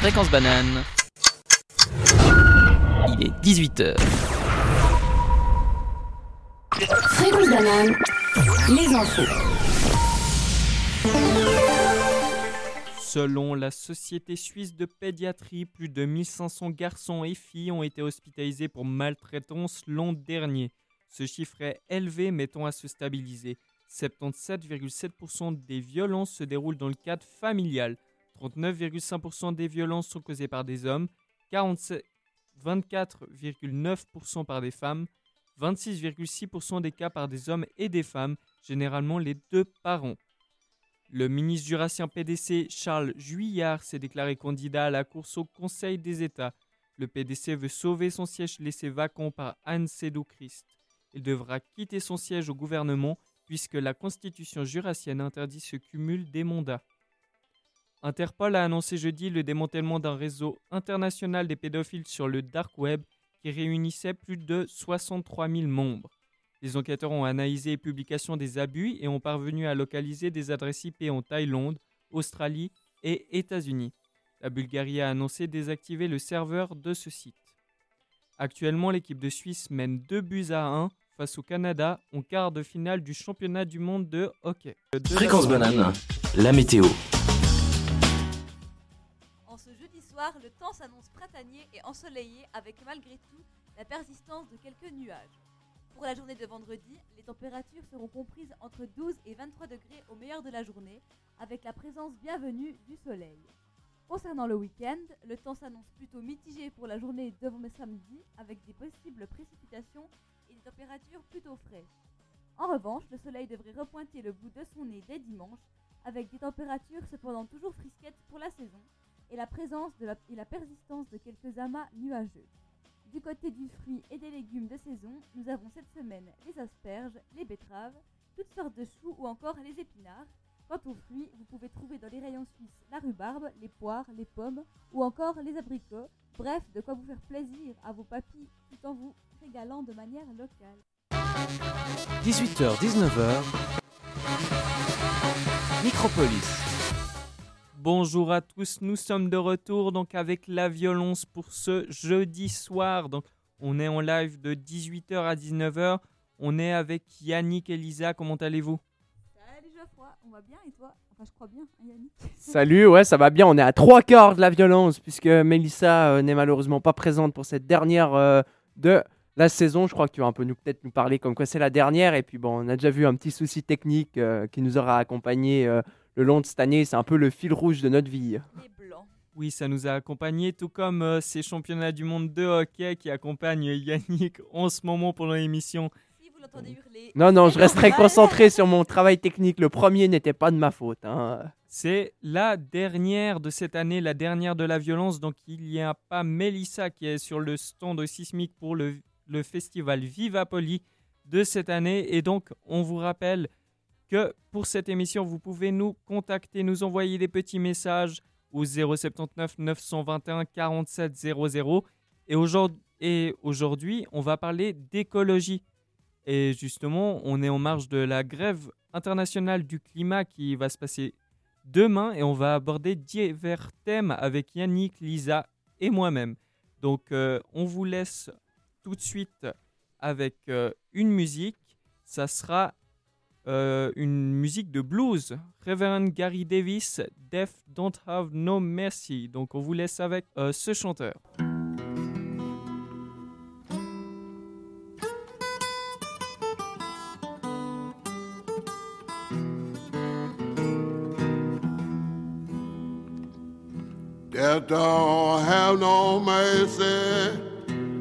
Fréquence banane. Il est 18h. Fréquence banane, les infos. Selon la Société suisse de pédiatrie, plus de 1500 garçons et filles ont été hospitalisés pour maltraitance l'an dernier. Ce chiffre est élevé, mettons à se stabiliser. 77,7% des violences se déroulent dans le cadre familial. 39,5% des violences sont causées par des hommes, 24,9% par des femmes, 26,6% des cas par des hommes et des femmes, généralement les deux parents. Le ministre jurassien PDC Charles Juillard s'est déclaré candidat à la course au Conseil des États. Le PDC veut sauver son siège laissé vacant par Anne Sédou Christ. Il devra quitter son siège au gouvernement puisque la constitution jurassienne interdit ce cumul des mandats. Interpol a annoncé jeudi le démantèlement d'un réseau international des pédophiles sur le dark web qui réunissait plus de 63 000 membres. Les enquêteurs ont analysé les publications des abus et ont parvenu à localiser des adresses IP en Thaïlande, Australie et États-Unis. La Bulgarie a annoncé désactiver le serveur de ce site. Actuellement, l'équipe de Suisse mène 2 buts à 1 face au Canada en quart de finale du championnat du monde de hockey. Fréquence banane. La météo. Le temps s'annonce printanier et ensoleillé avec malgré tout la persistance de quelques nuages. Pour la journée de vendredi, les températures seront comprises entre 12 et 23 degrés au meilleur de la journée, avec la présence bienvenue du soleil. Concernant le week-end, le temps s'annonce plutôt mitigé pour la journée de samedi, avec des possibles précipitations et des températures plutôt fraîches. En revanche, le soleil devrait repointer le bout de son nez dès dimanche, avec des températures cependant toujours frisquettes pour la saison, et la présence et la persistance de quelques amas nuageux. Du côté du fruit et des légumes de saison, nous avons cette semaine les asperges, les betteraves, toutes sortes de choux ou encore les épinards. Quant aux fruits, vous pouvez trouver dans les rayons suisses la rhubarbe, les poires, les pommes ou encore les abricots. Bref, de quoi vous faire plaisir à vos papilles tout en vous régalant de manière locale. 18h-19h. Micropolis. Bonjour à tous, nous sommes de retour donc avec la violence pour ce jeudi soir. Donc on est en live de 18h à 19h. On est avec Yannick et Lisa, comment allez-vous? Salut Geoffroy, on va bien et toi? Enfin je crois bien, hein, Yannick? Salut, ouais, ça va bien. On est à trois quarts de la violence puisque Mélissa euh, n'est malheureusement pas présente pour cette dernière euh, de la saison. Je crois que tu vas un peu nous peut-être nous parler comme quoi c'est la dernière. Et puis bon, on a déjà vu un petit souci technique euh, qui nous aura accompagné euh, le long de cette année. C'est un peu le fil rouge de notre vie. Les blancs. Oui, ça nous a accompagnés, tout comme euh, ces championnats du monde de hockey qui accompagnent Yannick en ce moment pendant l'émission. Si vous l'entendez hurler. Non, non, je reste très concentré sur mon travail technique. Le premier n'était pas de ma faute. hein. C'est la dernière de cette année, la dernière de la violence. Donc il n'y a pas Mélissa qui est sur le stand sismique pour le, le festival Viva Poli de cette année. Et donc on vous rappelle que pour cette émission, vous pouvez nous contacter, nous envoyer des petits messages au 079 921 47 00. Et aujourd'hui, et aujourd'hui, on va parler d'écologie. Et justement, on est en marge de la grève internationale du climat qui va se passer demain et on va aborder divers thèmes avec Yannick, Lisa et moi-même. Donc, euh, on vous laisse tout de suite avec euh, une musique. Ça sera euh, une musique de blues. Reverend Gary Davis, Death Don't Have No Mercy. Donc, on vous laisse avec euh, ce chanteur.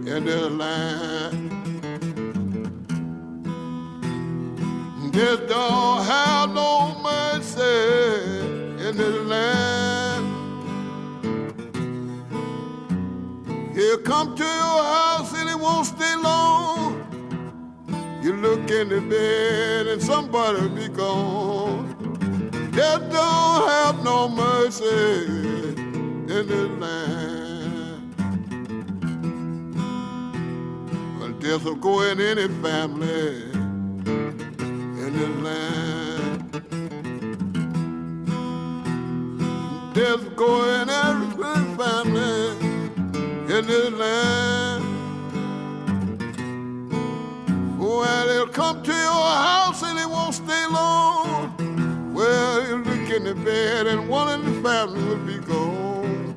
In land. Death don't have no mercy in this land. He'll come to your house and he won't stay long. You look in the bed and somebody be gone. Death don't have no mercy in this land. Well, death will go in any family this land. Death will go in every family in this land. Well, they'll come to your house and they won't stay long. Well, you look in the bed and one in the family will be gone.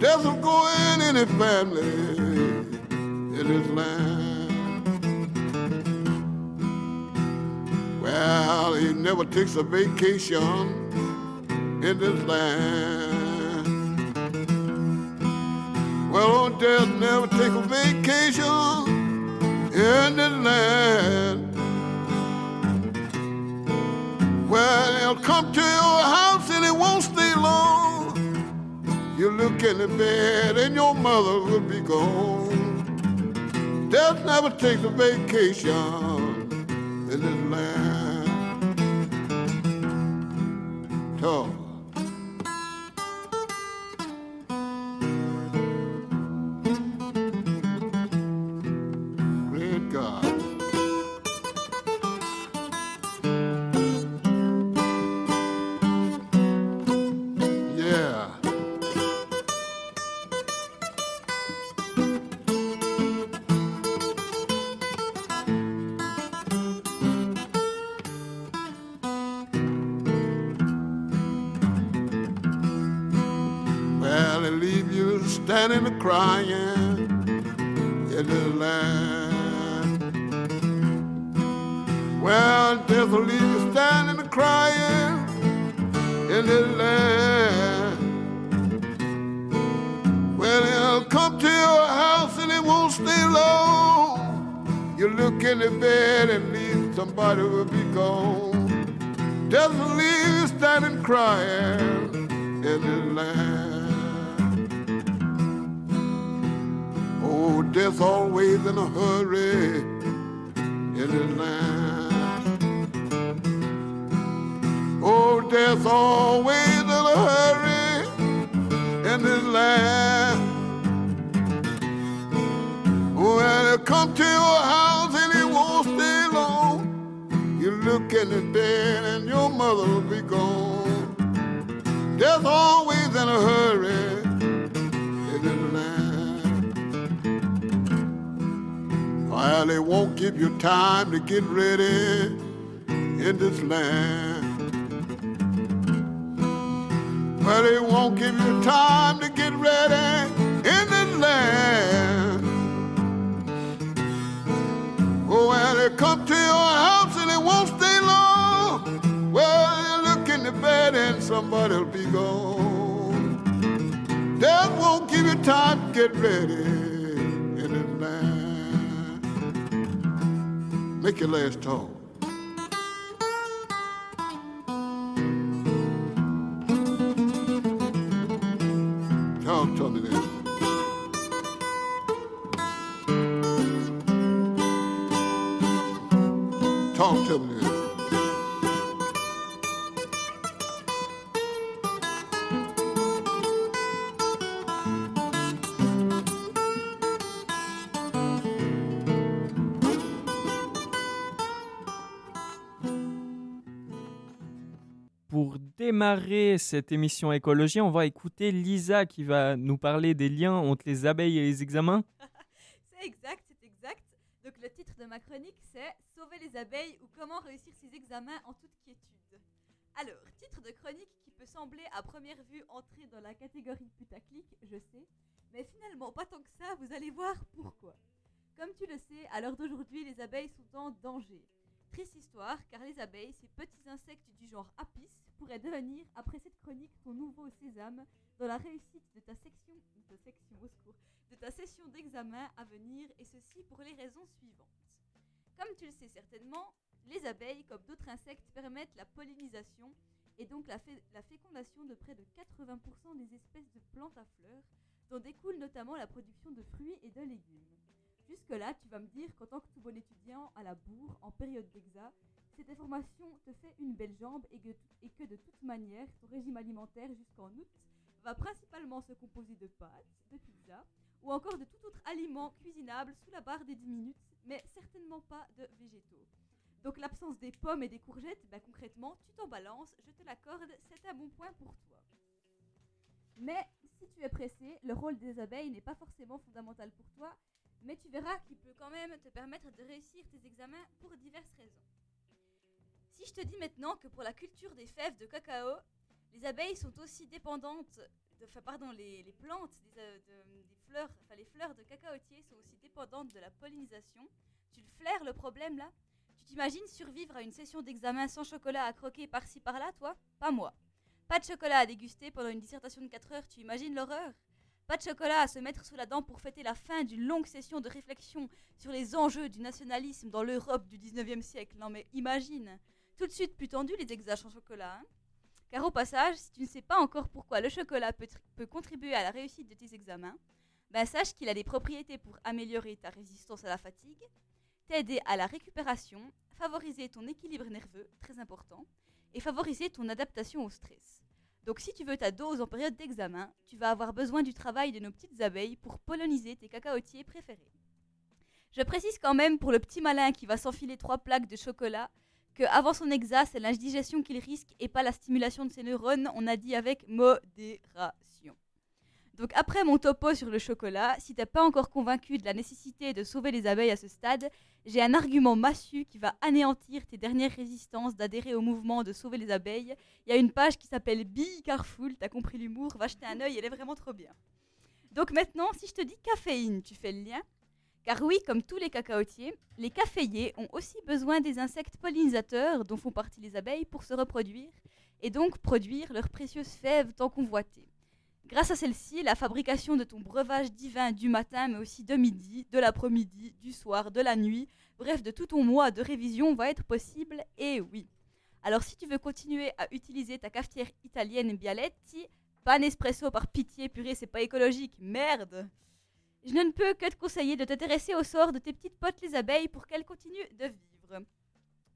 Death will go in any family in this land. Well, he never takes a vacation in this land. Well, old death never take a vacation in this land. Well, they'll come to your house and it won't stay long. You look in the bed and your mother will be gone. Death never takes a vacation in this land. toe. Look in bed and your mother will be gone. Death's always in a hurry in this land. Well, they won't give you time to get ready in this land. Well, they won't give you time to get ready in this land. Oh, well, they come to your house somebody'll be gone. Death won't give you time to get ready in this land. Make your last. Talk démarrer cette émission écologie, on va écouter Lisa qui va nous parler des liens entre les abeilles et les examens. C'est exact, c'est exact. Donc le titre de ma chronique c'est Sauver les abeilles ou comment réussir ses examens en toute quiétude. Alors, titre de chronique qui peut sembler à première vue entrer dans la catégorie putaclic, je sais, mais finalement pas tant que ça, vous allez voir pourquoi. Comme tu le sais, à l'heure d'aujourd'hui, les abeilles sont en danger. Triste histoire, car les abeilles, ces petits insectes du genre Apis, pourraient devenir, après cette chronique, ton nouveau sésame dans la réussite de ta section, de ta session d'examen à venir, et ceci pour les raisons suivantes. Comme tu le sais certainement, les abeilles, comme d'autres insectes, permettent la pollinisation et donc la, la fécondation de près de 80% des espèces de plantes à fleurs, dont découle notamment la production de fruits et de légumes. Jusque-là, tu vas me dire qu'en tant que tout bon étudiant à la bourre, en période d'exa, cette information te fait une belle jambe et que, de toute manière, ton régime alimentaire jusqu'en août va principalement se composer de pâtes, de pizza ou encore de tout autre aliment cuisinable sous la barre des 10 minutes, mais certainement pas de végétaux. Donc l'absence des pommes et des courgettes, bah, concrètement, tu t'en balances, je te l'accorde, c'est un bon point pour toi. Mais si tu es pressé, le rôle des abeilles n'est pas forcément fondamental pour toi, mais tu verras qu'il peut quand même te permettre de réussir tes examens pour diverses raisons. Si je te dis maintenant que pour la culture des fèves de cacao, les abeilles sont aussi dépendantes, de, enfin, pardon, les, plantes des, euh, de- fleurs, enfin les fleurs de cacaotier sont aussi dépendantes de la pollinisation, tu le flaires le problème là? Tu t'imagines survivre à une session d'examen sans chocolat à croquer par-ci par-là, toi? Pas moi. Pas de chocolat à déguster pendant une dissertation de 4 heures, tu imagines l'horreur? Pas de chocolat à se mettre sous la dent pour fêter la fin d'une longue session de réflexion sur les enjeux du nationalisme dans l'Europe du 19e siècle. Non mais imagine Tout de suite plus tendu les examens sans chocolat. hein car au passage, si tu ne sais pas encore pourquoi le chocolat peut contribuer à la réussite de tes examens, ben sache qu'il a des propriétés pour améliorer ta résistance à la fatigue, t'aider à la récupération, favoriser ton équilibre nerveux, très important, et favoriser ton adaptation au stress. Donc si tu veux ta dose en période d'examen, tu vas avoir besoin du travail de nos petites abeilles pour polliniser tes cacaotiers préférés. Je précise quand même pour le petit malin qui va s'enfiler trois plaques de chocolat que avant son exa, c'est l'indigestion qu'il risque et pas la stimulation de ses neurones, on a dit avec modération. Donc après mon topo sur le chocolat, si t'es pas encore convaincu de la nécessité de sauver les abeilles à ce stade, j'ai un argument massu qui va anéantir tes dernières résistances d'adhérer au mouvement de sauver les abeilles. Il y a une page qui s'appelle Be Careful, t'as compris l'humour, va jeter un œil, elle est vraiment trop bien. Donc maintenant, si je te dis caféine, tu fais le lien Car oui, comme tous les cacaotiers, les caféiers ont aussi besoin des insectes pollinisateurs dont font partie les abeilles pour se reproduire et donc produire leurs précieuses fèves tant convoitées. Grâce à celle-ci, la fabrication de ton breuvage divin du matin, mais aussi de midi, de l'après-midi, du soir, de la nuit, bref, de tout ton mois de révision va être possible, et oui. Alors si tu veux continuer à utiliser ta cafetière italienne Bialetti, pas Nespresso par pitié, purée, c'est pas écologique, merde Je ne peux que te conseiller de t'intéresser au sort de tes petites potes les abeilles pour qu'elles continuent de vivre.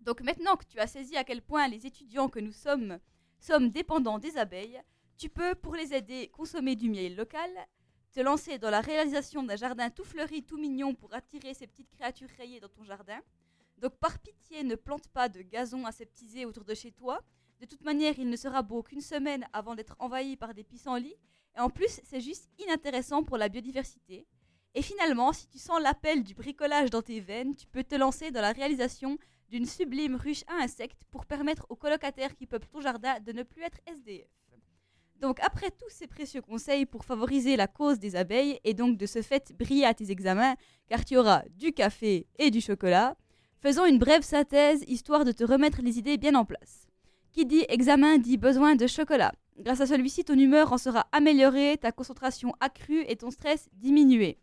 Donc maintenant que tu as saisi à quel point les étudiants que nous sommes sommes dépendants des abeilles, tu peux, pour les aider, consommer du miel local, te lancer dans la réalisation d'un jardin tout fleuri, tout mignon pour attirer ces petites créatures rayées dans ton jardin. Donc par pitié, ne plante pas de gazon aseptisé autour de chez toi. De toute manière, il ne sera beau qu'une semaine avant d'être envahi par des pissenlits. Et en plus, c'est juste inintéressant pour la biodiversité. Et finalement, si tu sens l'appel du bricolage dans tes veines, tu peux te lancer dans la réalisation d'une sublime ruche à insectes pour permettre aux colocataires qui peuplent ton jardin de ne plus être SDF. Donc après tous ces précieux conseils pour favoriser la cause des abeilles et donc de ce fait briller à tes examens, car tu auras du café et du chocolat, faisons une brève synthèse histoire de te remettre les idées bien en place. Qui dit examen dit besoin de chocolat. Grâce à celui-ci, ton humeur en sera améliorée, ta concentration accrue et ton stress diminué.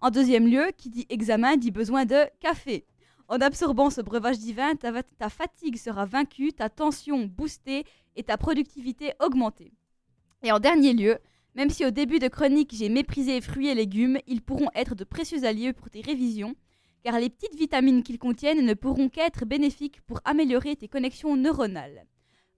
En deuxième lieu, qui dit examen dit besoin de café. En absorbant ce breuvage divin, ta, ta fatigue sera vaincue, ta tension boostée et ta productivité augmentée. Et en dernier lieu, même si au début de chronique j'ai méprisé fruits et légumes, ils pourront être de précieux alliés pour tes révisions, car les petites vitamines qu'ils contiennent ne pourront qu'être bénéfiques pour améliorer tes connexions neuronales.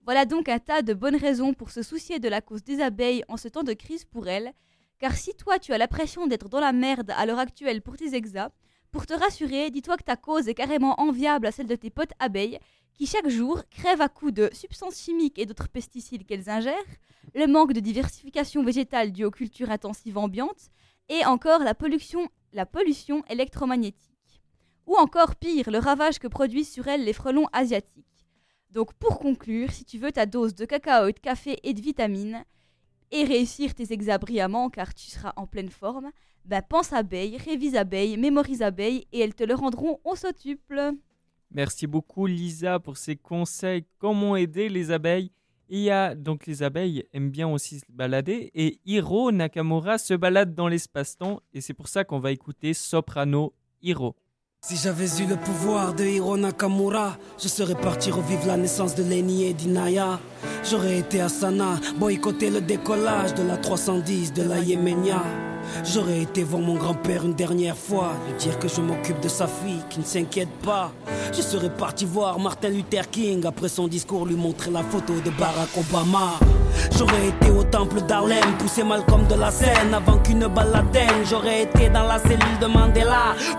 Voilà donc un tas de bonnes raisons pour se soucier de la cause des abeilles en ce temps de crise pour elles, car si toi tu as l'impression d'être dans la merde à l'heure actuelle pour tes exas, pour te rassurer, dis-toi que ta cause est carrément enviable à celle de tes potes abeilles, qui chaque jour crèvent à coups de substances chimiques et d'autres pesticides qu'elles ingèrent, le manque de diversification végétale due aux cultures intensives ambiantes, et encore la pollution, électromagnétique. Ou encore pire, le ravage que produisent sur elles les frelons asiatiques. Donc pour conclure, si tu veux ta dose de cacao, de café et de vitamines, et réussir tes examens brillamment car tu seras en pleine forme, ben pense abeille, révise abeille, mémorise abeille et elles te le rendront au centuple. Merci beaucoup Lisa pour ces conseils. Comment aider les abeilles? Il y a donc les abeilles aiment bien aussi se balader et Hiro Nakamura se balade dans l'espace-temps et c'est pour ça qu'on va écouter Soprano Hiro. Si j'avais eu le pouvoir de Hiro Nakamura, je serais parti revivre la naissance de Lenny et d'Inaya. J'aurais été à Sana, boycotter le décollage de la 310 de la Yéménia. J'aurais été voir mon grand-père une dernière fois, lui dire que je m'occupe de sa fille, qui ne s'inquiète pas. Je serais parti voir Martin Luther King, après son discours lui montrer la photo de Barack Obama. J'aurais été au temple d'Harlem, poussé Malcolm de la scène avant qu'une balle. J'aurais été dans la cellule de Mandela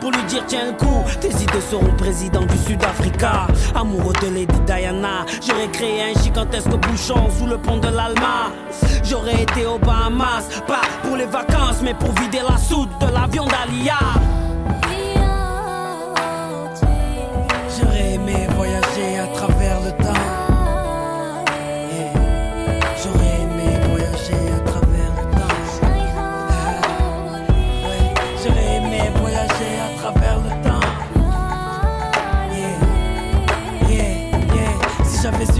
pour lui dire tiens le coup, tes idées seront président du Sud-Africa. Amoureux de Lady Diana, j'aurais créé un gigantesque bouchon sous le pont de l'Alma. J'aurais été aux Bahamas, pas pour les vacances, mais pour vider la soude de l'avion d'Alia. J'aurais aimé voyager à travers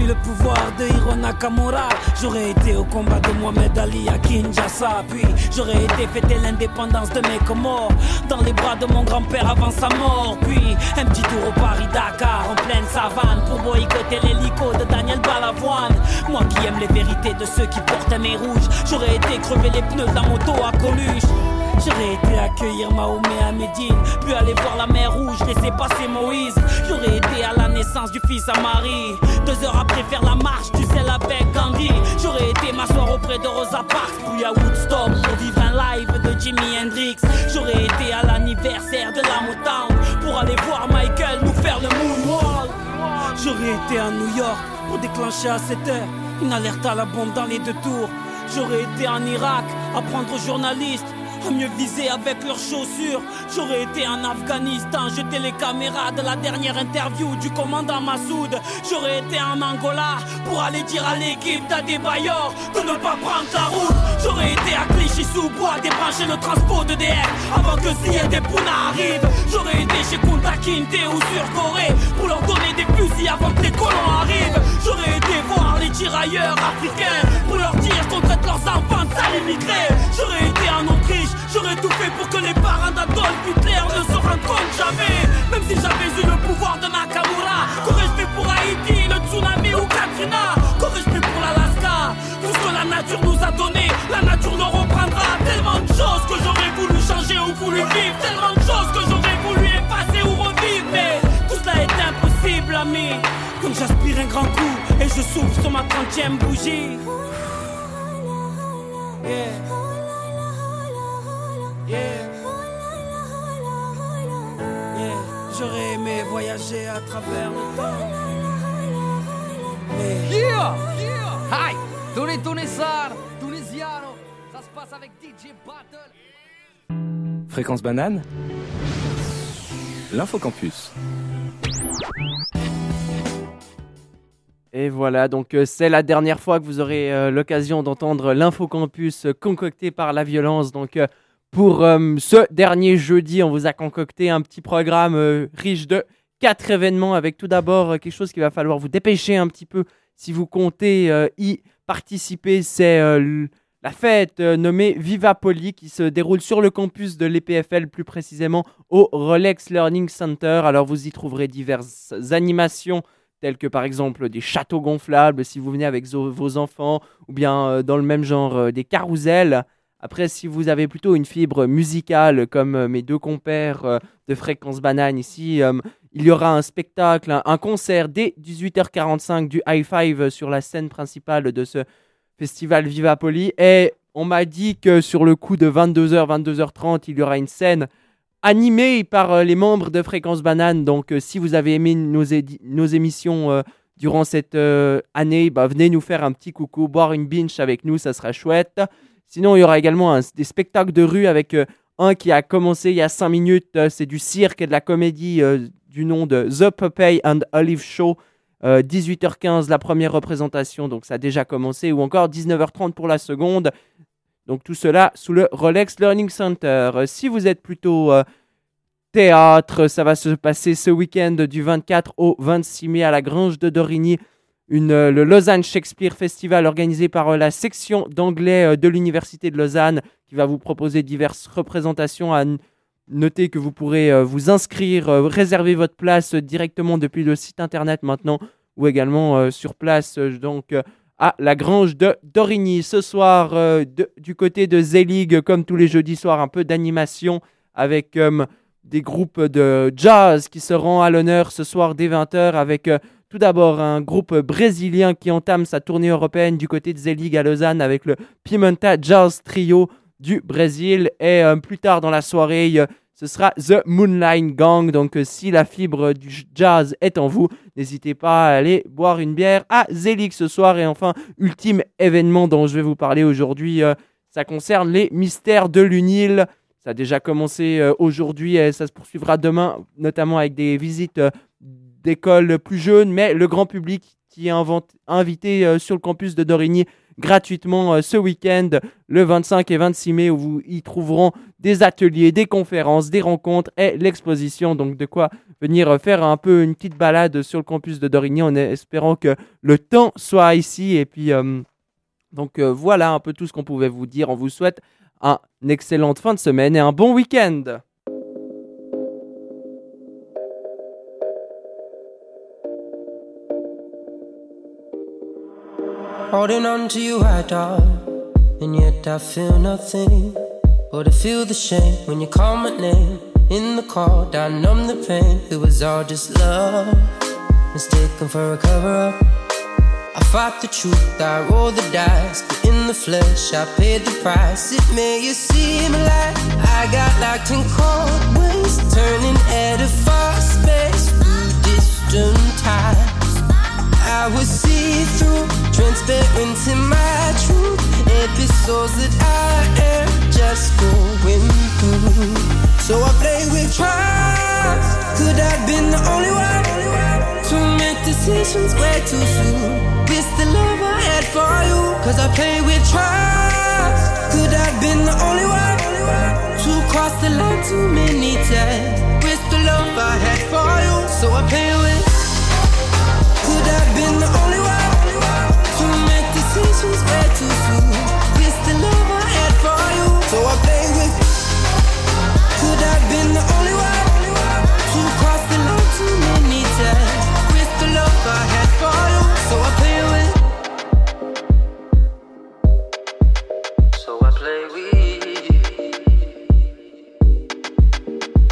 le pouvoir de Hiro Nakamura, j'aurais été au combat de Mohamed Ali à Kinshasa. Puis j'aurais été fêter l'indépendance de mes Comores dans les bras de mon grand-père avant sa mort. Puis un petit tour au Paris-Dakar en pleine savane pour boycotter l'hélico de Daniel Balavoine. Moi qui aime les vérités de ceux qui portent un main rouge, j'aurais été crever les pneus de la moto à Coluche. J'aurais été accueillir Mahomet à Médine, puis aller voir la mer rouge, laisser passer Moïse. J'aurais été à la naissance du fils à Marie. Deux heures après faire la marche du sel avec Gandhi. J'aurais été m'asseoir auprès de Rosa Parks, puis à Woodstock pour vivre un live de Jimi Hendrix. J'aurais été à l'anniversaire de la Motown pour aller voir Michael nous faire le moonwalk. J'aurais été à New York pour déclencher à 7 heures une alerte à la bombe dans les deux tours. J'aurais été en Irak apprendre aux journalistes mieux viser avec leurs chaussures. J'aurais été en Afghanistan, jeter les caméras de la dernière interview du commandant Massoud. J'aurais été en Angola pour aller dire à l'équipe d'Adebayor de ne pas prendre la route. J'aurais été à Clichy-sous-Bois débrancher le transport de DF avant que Ziyad et Pouna arrivent. J'aurais été chez Kunta Kinte ou sur Corée pour leur donner des fusils avant que les colons arrivent. J'aurais été voir les tirailleurs africains compte jamais. Même si j'avais eu le pouvoir de Nakamura, qu'aurais-je fait pour Haïti, le tsunami ou Katrina? Qu'aurais-je fait pour l'Alaska? Tout ce que la nature nous a donné, la nature le reprendra. Tellement de choses que j'aurais voulu changer ou voulu vivre, tellement de choses que j'aurais voulu effacer ou revivre. Mais tout cela est impossible, ami. Comme j'aspire un grand coup et je souffle sur ma trentième bougie. Yeah. Yeah. J'aurais aimé voyager à travers le temps. Mais Yeah! Hi! Tony Tunissar, Tunisiano, ça se passe avec DJ Battle. Fréquence banane? L'infocampus. Et voilà, donc euh, c'est la dernière fois que vous aurez euh, l'occasion d'entendre l'infocampus euh, concocté par la violence. Donc euh, pour euh, ce dernier jeudi, on vous a concocté un petit programme euh, riche de quatre événements avec tout d'abord euh, quelque chose qu'il va falloir vous dépêcher un petit peu si vous comptez y participer. C'est la fête nommée Viva Poli qui se déroule sur le campus de l'EPFL, plus précisément au Rolex Learning Center. Alors vous y trouverez diverses animations telles que par exemple des châteaux gonflables si vous venez avec vos enfants, ou bien dans le même genre des carousels. Après, si vous avez plutôt une fibre musicale comme euh, mes deux compères euh, de Fréquence Banane ici, euh, il y aura un spectacle, un, concert dès 18h45 du High Five sur la scène principale de ce festival Viva Poli. Et on m'a dit que sur le coup de 22h, 22h30, il y aura une scène animée par les membres de Fréquence Banane. Donc, si vous avez aimé nos, émissions durant cette année, bah, venez nous faire un petit coucou, boire une binge avec nous, ça sera chouette. Sinon, il y aura également des spectacles de rue avec euh, un qui a commencé il y a 5 minutes. euh, c'est du cirque et de la comédie euh, du nom de The Popeye and Olive Show. Euh, 18h15 la première représentation, donc ça a déjà commencé, ou encore 19h30 pour la seconde. Donc tout cela sous le Rolex Learning Center. Si vous êtes plutôt théâtre, ça va se passer ce week-end du 24 au 26 mai à la Grange de Dorigny. Euh, le Lausanne Shakespeare Festival organisé par euh, la section d'anglais euh, de l'Université de Lausanne qui va vous proposer diverses représentations. À noter que vous pourrez vous inscrire, réserver votre place directement depuis le site internet maintenant ou également sur place donc à la Grange de Dorigny. Ce soir, du côté de Zelig, comme tous les jeudis soirs, un peu d'animation avec des groupes de jazz qui seront à l'honneur ce soir dès 20h avec tout d'abord un groupe brésilien qui entame sa tournée européenne du côté de Zelig à Lausanne avec le Pimenta Jazz Trio du Brésil. Et euh, plus tard dans la soirée, euh, ce sera The Moonline Gang. Donc, euh, si la fibre du jazz est en vous, n'hésitez pas à aller boire une bière à Zélix ce soir. Et enfin, ultime événement dont je vais vous parler aujourd'hui, ça concerne les mystères de l'UNIL. Ça a déjà commencé aujourd'hui et ça se poursuivra demain, notamment avec des visites d'écoles plus jeunes, mais le grand public qui est invité euh, sur le campus de Dorigny gratuitement euh, ce week-end, le 25 et 26 mai, où vous y trouveront des ateliers, des conférences, des rencontres et l'exposition. Donc de quoi venir euh, faire un peu une petite balade sur le campus de Dorigny en espérant que le temps soit ici. Et puis, donc voilà un peu tout ce qu'on pouvait vous dire. On vous souhaite un- une excellente fin de semaine et un bon week-end. Holding on to you, I dog, and yet I feel nothing. But I feel the shame when you call my name. In the cold, I numb the pain. It was all just love, mistaken for a cover up. I fought the truth, I rolled the dice, but in the flesh, I paid the price. It made you seem like I got locked in cold ways, turning at a fast pace through distant times. I was see through, transparent in my truth. Episodes that I am just going through. So I play with trust. Could I've been the only one to make decisions way too soon. With the love I had for you, cause I play with trust. Could I've been the only one to cross the line too many times. With the love I had for you, so I play with.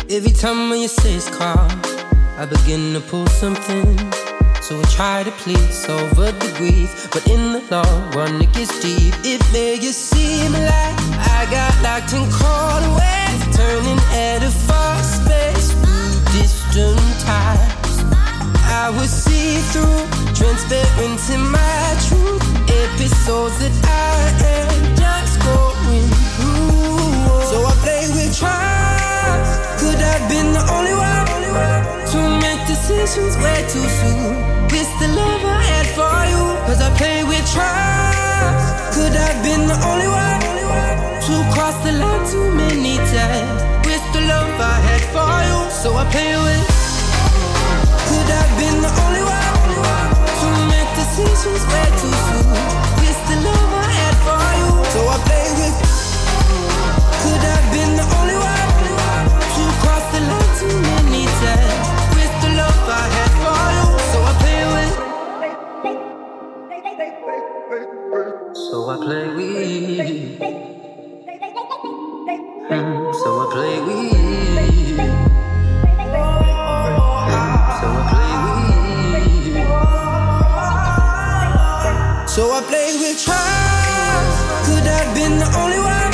Every time when you say it's calm, I begin to pull something. So I try to please over the grief, but in the long run it gets deep. It made you seem like I got locked in cold away, turning at a fast pace through distant times. I was see through, transparent in my truth. Episodes that I am just going through. So I play with trust. Could I've been the only one to make decisions way too soon. With the love I had for you, cause I play with trust. Could I have been the only one to cross the line too many times. With the love I had for you, so I play with. Could I've been the only one to make decisions way too soon. With the love I had for you, so I play with. Could I've been the only one to cross the line too many So I play with. Mm, So I play with. So I play with. So I play with trust. Could have been the only one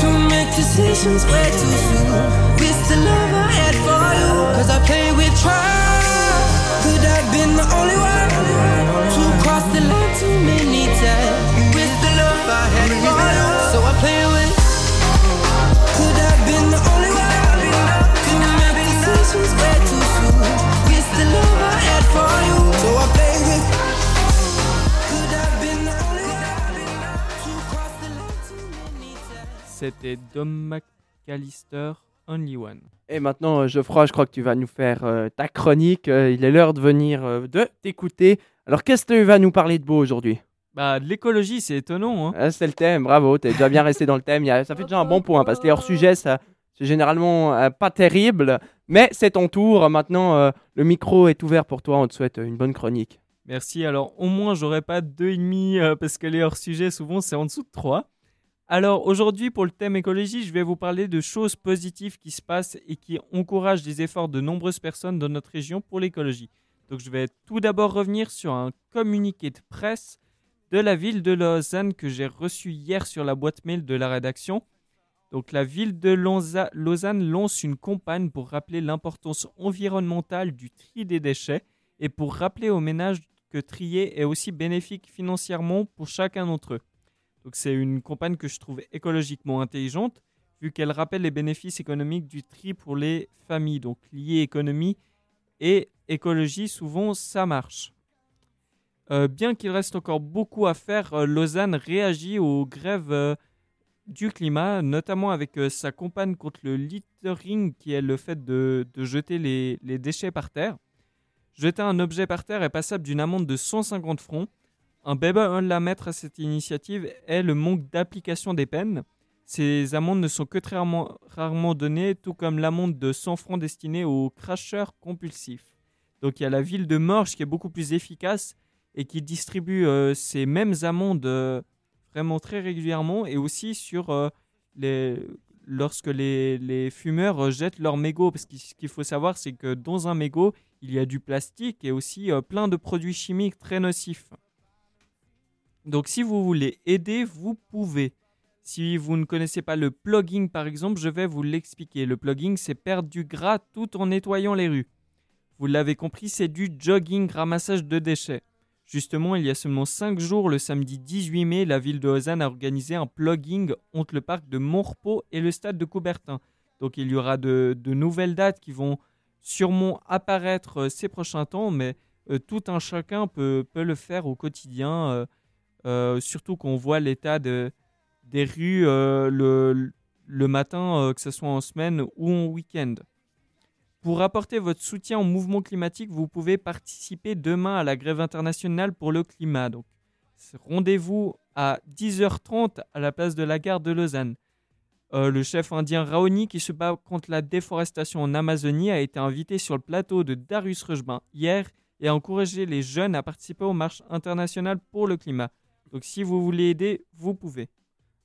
to make decisions way too soon. With the love I had for you, cause I play with trust. Could have been the only C'était Dom McAllister, Only One. Et maintenant, euh, Geoffroy, je crois que tu vas nous faire euh, ta chronique. Euh, il est l'heure de venir euh, de t'écouter. Alors, qu'est-ce que tu vas nous parler de beau aujourd'hui? Bah, de l'écologie, c'est étonnant. Hein. Ah, C'est le thème, bravo. T'es déjà bien resté dans le thème. Il y a- ça fait déjà un bon point parce que les hors-sujets, ça, c'est généralement pas terrible. Mais c'est ton tour. Maintenant, le micro est ouvert pour toi. On te souhaite une bonne chronique. Merci. Alors, au moins, j'aurais pas deux et demi parce que les hors-sujets, souvent, c'est en dessous de 3. Alors, aujourd'hui, pour le thème écologie, je vais vous parler de choses positives qui se passent et qui encouragent les efforts de nombreuses personnes dans notre région pour l'écologie. Donc, je vais tout d'abord revenir sur un communiqué de presse de la ville de Lausanne que j'ai reçu hier sur la boîte mail de la rédaction. Donc la ville de Lausanne lance une campagne pour rappeler l'importance environnementale du tri des déchets et pour rappeler aux ménages que trier est aussi bénéfique financièrement pour chacun d'entre eux. Donc c'est une campagne que je trouve écologiquement intelligente vu qu'elle rappelle les bénéfices économiques du tri pour les familles. Donc lier économie et écologie, souvent ça marche. Euh, bien qu'il reste encore beaucoup à faire, euh, Lausanne réagit aux grèves euh, du climat, notamment avec sa campagne contre le littering, qui est le fait de, jeter les déchets par terre. Jeter un objet par terre est passable d'une amende de 150 francs. Un bémol à mettre à cette initiative est le manque d'application des peines. Ces amendes ne sont que très rarement, données, tout comme l'amende de 100 francs destinée aux cracheurs compulsifs. Donc il y a la ville de Morges qui est beaucoup plus efficace et qui distribue euh, ces mêmes amendes euh, vraiment très régulièrement et aussi sur euh, les, lorsque les, fumeurs jettent leurs mégots. Parce que ce qu'il faut savoir, c'est que dans un mégot, il y a du plastique et aussi plein de produits chimiques très nocifs. Donc si vous voulez aider, vous pouvez. Si vous ne connaissez pas le plugging par exemple, je vais vous l'expliquer. Le plugging, c'est perdre du gras tout en nettoyant les rues. Vous l'avez compris, c'est du jogging, ramassage de déchets. Justement, il y a seulement 5 jours, le samedi 18 mai, la ville de Lausanne a organisé un plugging entre le parc de Montrepot et le stade de Coubertin. Donc il y aura de, nouvelles dates qui vont sûrement apparaître euh, ces prochains temps, mais euh, tout un chacun peut, le faire au quotidien, euh, surtout qu'on voit l'état de, des rues euh, le, le matin, euh, que ce soit en semaine ou en week-end. Pour apporter votre soutien au mouvement climatique, vous pouvez participer demain à la grève internationale pour le climat. Donc, rendez-vous à 10h30 à la place de la gare de Lausanne. Euh, le chef indien Raoni, qui se bat contre la déforestation en Amazonie, a été invité sur le plateau de Darius Rejbin hier et a encouragé les jeunes à participer aux marches internationales pour le climat. Donc, si vous voulez aider, vous pouvez.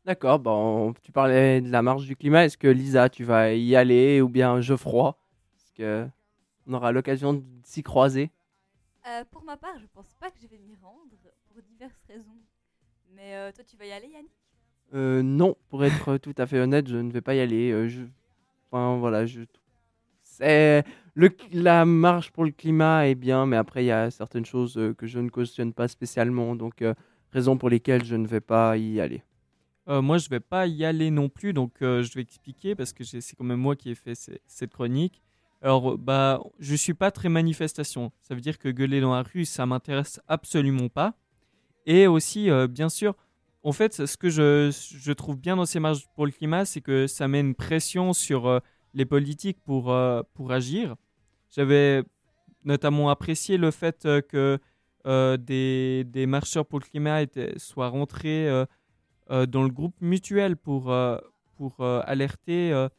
D'accord, bon, tu parlais de la marche du climat. Est-ce que Lisa, tu vas y aller ou bien Geoffroy Est-ce que on aura l'occasion de s'y croiser? Euh, pour ma part, je pense pas que je vais m'y rendre pour diverses raisons. Mais euh, toi, tu vas y aller, Yannick? Euh, Non, pour être tout à fait honnête, je ne vais pas y aller. euh, je... Enfin, voilà, je... C'est... Le... La marche pour le climat est bien, mais après, il y a certaines choses que je ne cautionne pas spécialement. Donc, euh, raison pour lesquelles je ne vais pas y aller. Euh, moi, je vais pas y aller non plus, donc euh, je vais expliquer parce que c'est quand même moi qui ai fait cette chronique. Alors, bah, je suis pas très manifestation. Ça veut dire que gueuler dans la rue, ça m'intéresse absolument pas. Et aussi, euh, bien sûr, en fait, ce que je, je trouve bien dans ces marches pour le climat, c'est que ça met une pression sur les politiques pour, pour agir. J'avais notamment apprécié le fait que des, des marcheurs pour le climat soient rentrés euh, euh, dans le groupe mutuel pour, euh, pour euh, alerter euh,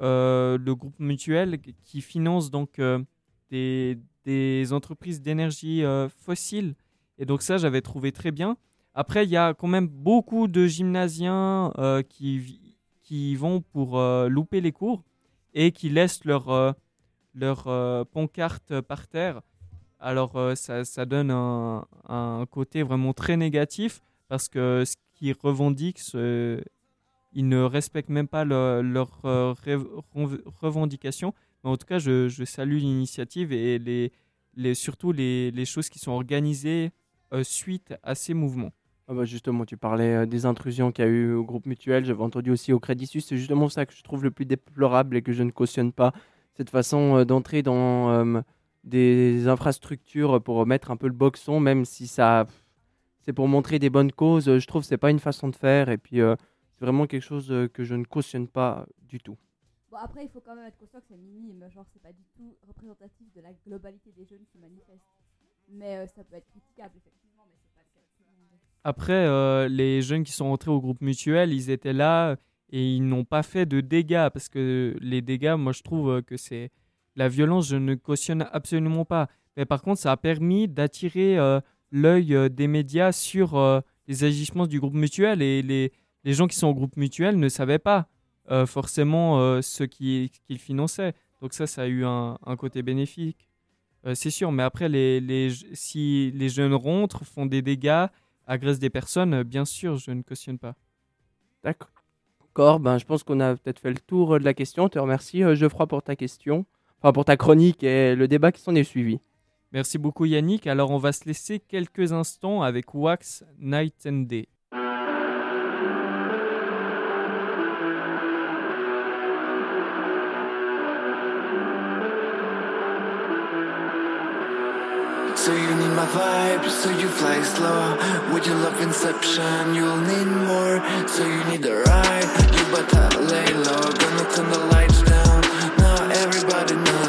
euh, le groupe mutuel qui finance donc euh, des, des entreprises d'énergie euh, fossile. Et donc ça, j'avais trouvé très bien. Après, il y a quand même beaucoup de gymnasiens euh, qui, qui vont pour euh, louper les cours et qui laissent leur, euh, leur euh, pancarte par terre. Alors euh, ça, donne un, côté vraiment très négatif parce que ce qu'ils revendiquent, ils ne respectent même pas le- leurs euh, revendications. Mais en tout cas, je, salue l'initiative et surtout les, choses qui sont organisées euh, suite à ces mouvements. Ah bah justement, tu parlais des intrusions qu'il y a eu au groupe mutuel. J'avais entendu aussi au Crédit Suisse. C'est justement ça que je trouve le plus déplorable et que je ne cautionne pas. Cette façon d'entrer dans des infrastructures pour mettre un peu le boxon, même si ça, c'est pour montrer des bonnes causes. Je trouve que c'est pas une façon de faire. Et puis, euh, c'est vraiment quelque chose euh, que je ne cautionne pas du tout. Bon, après, il faut quand même être conscient que c'est minime. Genre, c'est pas du tout représentatif de la globalité des jeunes qui manifestent. Mais euh, ça peut être critiquable, effectivement, mais c'est pas le cas. Après, euh, les jeunes qui sont entrés au groupe mutuel, ils étaient là et ils n'ont pas fait de dégâts parce que les dégâts, moi je trouve euh, que c'est la violence, je ne cautionne absolument pas. Mais par contre, ça a permis d'attirer euh, l'œil euh, des médias sur euh, les agissements du groupe mutuel et les, les gens qui sont au groupe mutuel ne savaient pas forcément ce qui- qu'ils finançaient. Donc ça, ça a eu un, un côté bénéfique. C'est sûr, mais après, les, les, si les jeunes rentrent, font des dégâts, agressent des personnes, bien sûr, je ne cautionne pas. D'accord. Ben, je pense qu'on a peut-être fait le tour de la question. Je te remercie, Geoffroy, pour ta question, enfin pour ta chronique et le débat qui s'en est suivi. Merci beaucoup Yannick. Alors on va se laisser quelques instants avec Wax Night and Day. So you need my vibe, so you fly slow. With your love inception, you'll need more. So you need the ride, you better lay low. Gonna turn the lights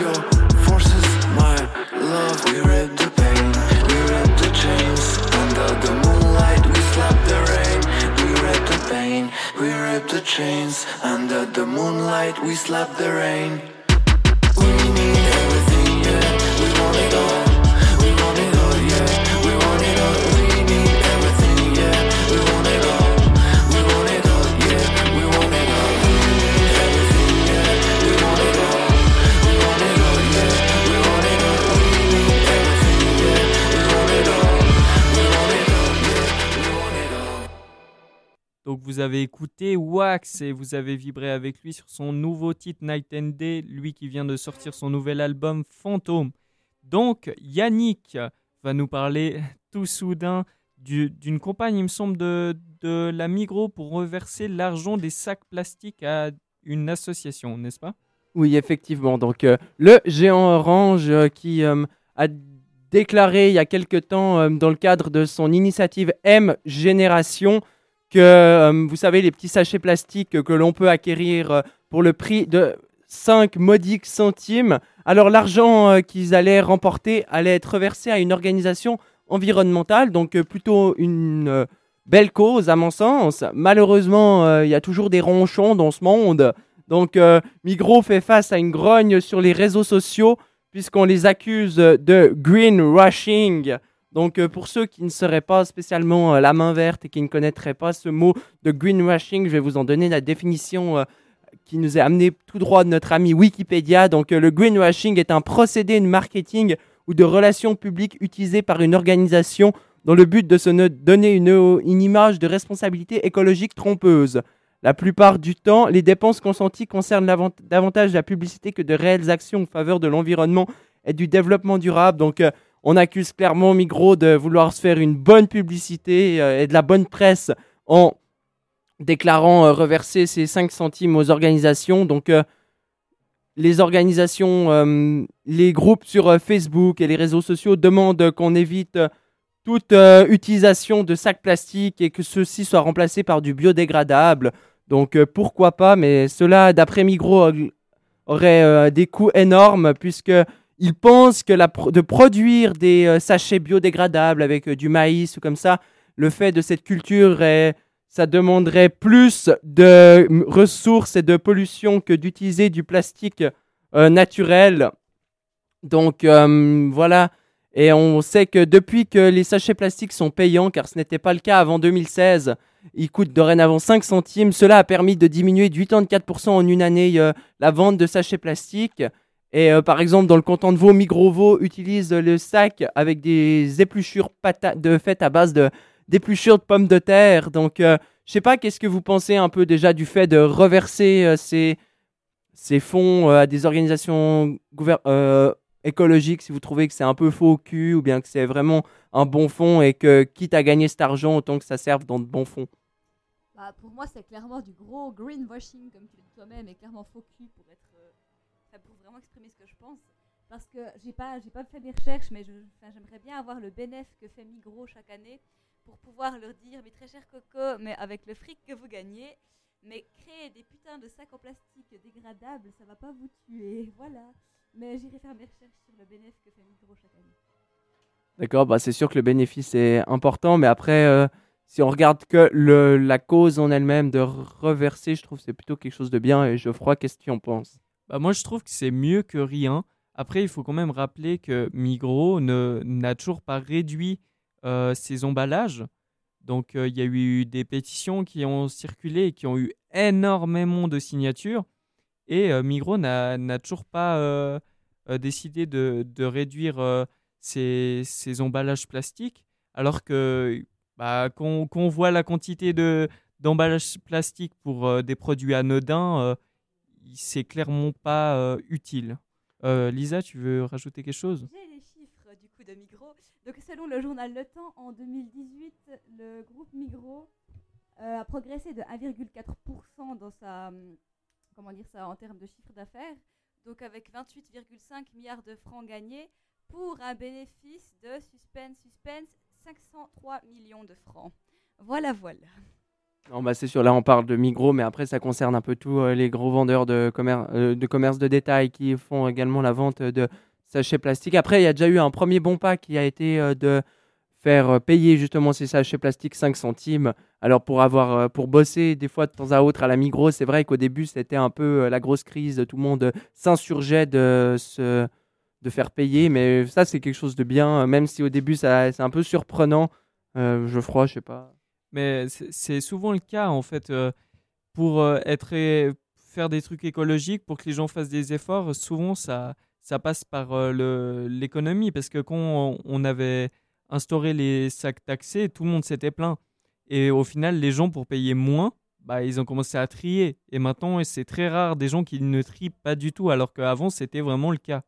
Your forces, my love. We read the pain, we the chains. Under the moonlight, we slap the rain. We the pain, we the chains. Under the moonlight, we slap the rain. Vous avez écouté Wax et vous avez vibré avec lui sur son nouveau titre Night and Day, lui qui vient de sortir son nouvel album Fantôme. Donc Yannick va nous parler tout soudain du- d'une campagne, il me semble, de, la Migros pour reverser l'argent des sacs plastiques à une association, n'est-ce pas? Oui, effectivement. Donc, euh, le géant orange euh, qui euh, a déclaré il y a quelque temps, dans le cadre de son initiative M Génération, que euh, vous savez, les petits sachets plastiques que l'on peut acquérir euh, pour le prix de 5 modiques centimes. Alors, l'argent euh, qu'ils allaient remporter allait être reversé à une organisation environnementale, donc plutôt une belle cause à mon sens. Malheureusement, il y a toujours des ronchons dans ce monde. Donc, Migros fait face à une grogne sur les réseaux sociaux puisqu'on les accuse de greenwashing. Donc, euh, pour ceux qui ne seraient pas spécialement euh, la main verte et qui ne connaîtraient pas ce mot de greenwashing, je vais vous en donner la définition euh, qui nous est amenée tout droit de notre ami Wikipédia. Donc, le greenwashing est un procédé de marketing ou de relations publiques utilisé par une organisation dans le but de se donner une, image de responsabilité écologique trompeuse. La plupart du temps, les dépenses consenties concernent davantage la publicité que de réelles actions en faveur de l'environnement et du développement durable. Donc, on accuse clairement Migros de vouloir se faire une bonne publicité euh, et de la bonne presse en déclarant euh, reverser ces 5 centimes aux organisations. Donc, euh, les organisations, les groupes sur Facebook et les réseaux sociaux demandent qu'on évite toute utilisation de sacs plastiques et que ceux-ci soient remplacés par du biodégradable. Donc pourquoi pas, mais cela, d'après Migros, aurait des coûts énormes puisque ils pensent que de produire des euh, sachets biodégradables avec euh, du maïs ou comme ça, le fait de cette culture ça demanderait plus de ressources et de pollution que d'utiliser du plastique euh, naturel. Donc voilà. Et on sait que depuis que les sachets plastiques sont payants, car ce n'était pas le cas avant 2016, ils coûtent dorénavant 5 centimes. Cela a permis de diminuer de 84% en une année la vente de sachets plastiques. Et euh, par exemple, dans le canton de Vaud, Migrovo utilise le sac avec des épluchures de faites à base d'épluchures de pommes de terre. Donc, euh, je sais pas, qu'est-ce que vous pensez un peu déjà du fait de reverser euh, ces, ces fonds à des organisations écologiques si vous trouvez que c'est un peu faux au cul ou bien que c'est vraiment un bon fonds et que quitte à gagner cet argent, autant que ça serve dans de bons fonds? Bah, pour moi, c'est clairement du gros greenwashing, comme tu dit toi-même, et clairement faux cul pour être, pour vraiment exprimer ce que je pense. Parce que j'ai pas, j'ai pas fait mes recherches, mais je, j'aimerais bien avoir le bénéfice que fait Migros chaque année pour pouvoir leur dire, mes très chers cocos, mais avec le fric que vous gagnez, mais créer des putains de sacs en plastique dégradables, ça va pas vous tuer, voilà. Mais j'irai faire mes recherches sur le bénéfice que fait Migros chaque année. D'accord, bah c'est sûr que le bénéfice est important, mais après, euh, si on regarde que le, la cause en elle-même de reverser, je trouve que c'est plutôt quelque chose de bien. Et Geoffroy, qu'est-ce que tu en penses? Bah, moi, je trouve que c'est mieux que rien. Après, il faut quand même rappeler que Migros n'a toujours pas réduit euh, ses emballages. Donc, euh, il y a eu des pétitions qui ont circulé et qui ont eu énormément de signatures. Et euh, Migros n'a toujours pas euh, décidé de, de réduire ses, ses emballages plastiques. Alors que bah, qu'on qu'on voit la quantité de d'emballages plastiques pour des produits anodins, c'est clairement pas euh, utile. Euh, Lisa, tu veux rajouter quelque chose? J'ai les chiffres du coup de Migros. Donc selon le journal Le Temps, en 2018, le groupe Migros euh, a progressé de 1,4% dans sa hum, comment dire ça en termes de chiffre d'affaires. Donc avec 28,5 milliards de francs gagnés pour un bénéfice de suspense suspense 503 millions de francs. Voilà voilà. Non, bah c'est sûr, là on parle de Migros, mais après ça concerne un peu tous euh, les gros vendeurs de, euh, de commerce de détail qui font également la vente de sachets plastiques. Après, il y a déjà eu un premier bon pas qui a été euh, de faire payer justement ces sachets plastiques 5 centimes. Alors pour avoir pour bosser des fois de temps à autre à la Migros, c'est vrai qu'au début c'était un peu la grosse crise, tout le monde s'insurgeait de de faire payer, mais ça c'est quelque chose de bien, même si au début c'est un peu surprenant. Euh, Geoffroy, je sais pas. Mais c'est souvent le cas, en fait, euh, pour euh, être faire des trucs écologiques, pour que les gens fassent des efforts, souvent ça, ça passe par euh, l'économie. Parce que quand on, avait instauré les sacs taxés, tout le monde s'était plaint. Et au final, les gens, pour payer moins, bah, ils ont commencé à trier. Et maintenant, c'est très rare des gens qui ne trient pas du tout, alors qu'avant, c'était vraiment le cas.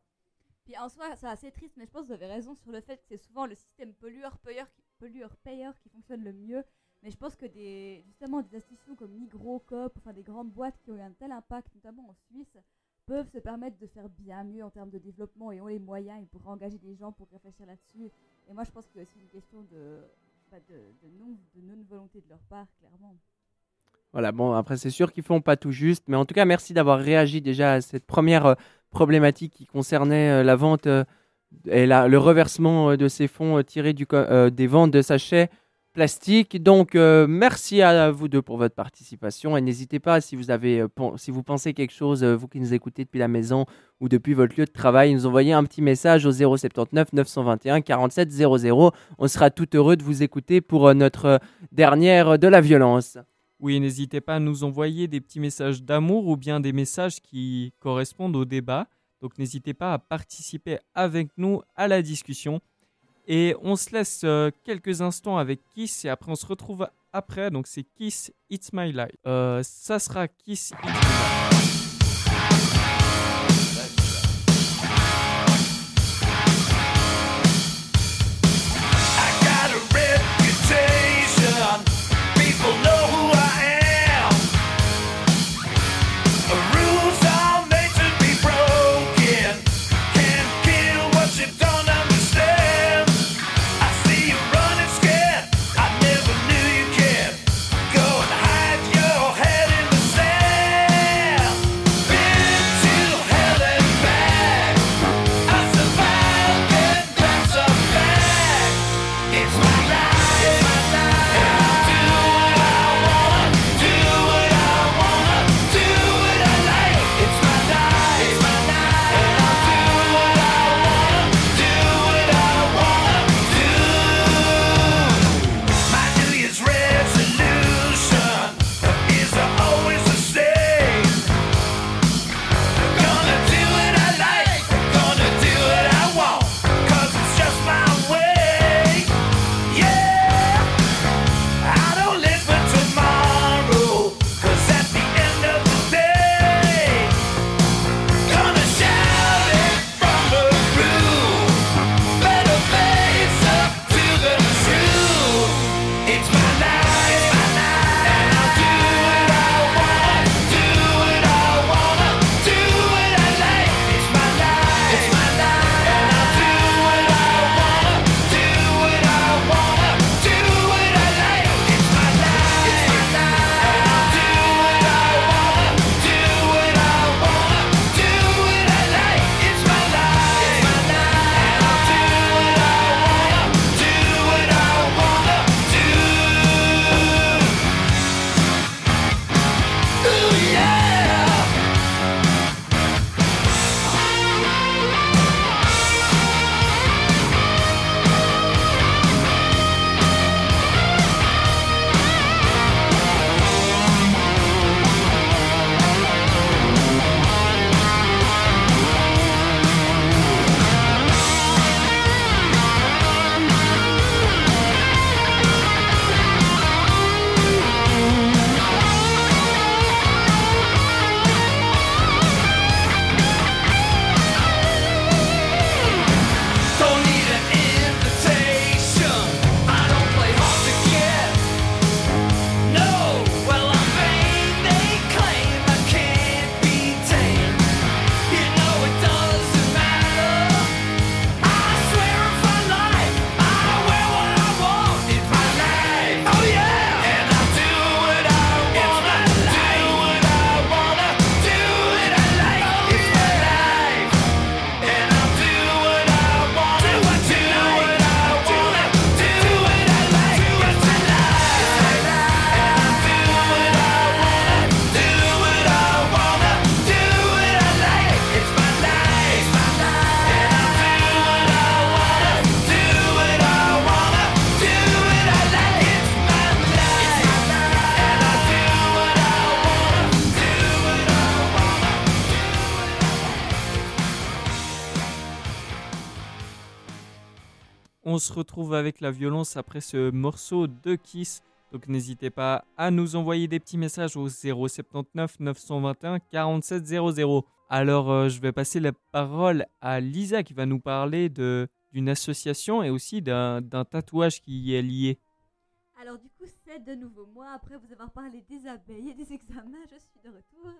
Puis en soi, c'est assez triste, mais je pense que vous avez raison sur le fait que c'est souvent le système pollueur-payeur qui, pollueur-payeur qui fonctionne le mieux. Mais je pense que des, justement des institutions comme Migros, Coop, enfin des grandes boîtes qui ont eu un tel impact, notamment en Suisse, peuvent se permettre de faire bien mieux en termes de développement et ont les moyens, ils pourraient engager des gens pour réfléchir là-dessus. Et moi, je pense que c'est une question de, bah, de, non, de non-volonté de leur part, clairement. Voilà, bon, après, c'est sûr qu'ils font pas tout juste, mais en tout cas, merci d'avoir réagi déjà à cette première euh, problématique qui concernait euh, la vente euh, et le reversement de ces fonds tirés des ventes de sachets plastiques. Donc, euh, merci à vous deux pour votre participation et n'hésitez pas si vous avez, euh, si vous pensez quelque chose, euh, vous qui nous écoutez depuis la maison ou depuis votre lieu de travail, nous envoyer un petit message au 079 921 47 00. On sera tout heureux de vous écouter pour notre dernière de la violence. Oui, n'hésitez pas à nous envoyer des petits messages d'amour ou bien des messages qui correspondent au débat. Donc n'hésitez pas à participer avec nous à la discussion. Et on se laisse euh, quelques instants avec Kiss et après on se retrouve après. Donc c'est Kiss It's My Life. Euh, ça sera Kiss It's My Life. Retrouve avec la violence après ce morceau de Kiss. Donc n'hésitez pas à nous envoyer des petits messages au 079 921 47 00. Alors euh, je vais passer la parole à Lisa qui va nous parler d'une association et aussi d'un tatouage qui y est lié. Alors du coup, c'est de nouveau moi, après vous avoir parlé des abeilles et des examens, je suis de retour.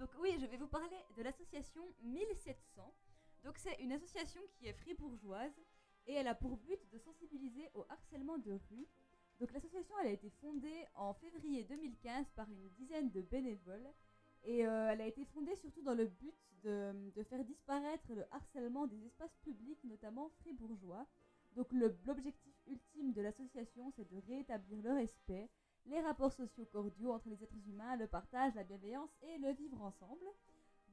Donc oui, je vais vous parler de l'association 1700. Donc c'est une association qui est fribourgeoise et elle a pour but de sensibiliser au harcèlement de rue. Donc l'association elle a été fondée en février 2015 par une dizaine de bénévoles et euh, elle a été fondée surtout dans le but de, faire disparaître le harcèlement des espaces publics, notamment fribourgeois. Donc l'objectif ultime de l'association, c'est de rétablir le respect, les rapports sociaux cordiaux entre les êtres humains, le partage, la bienveillance et le vivre ensemble.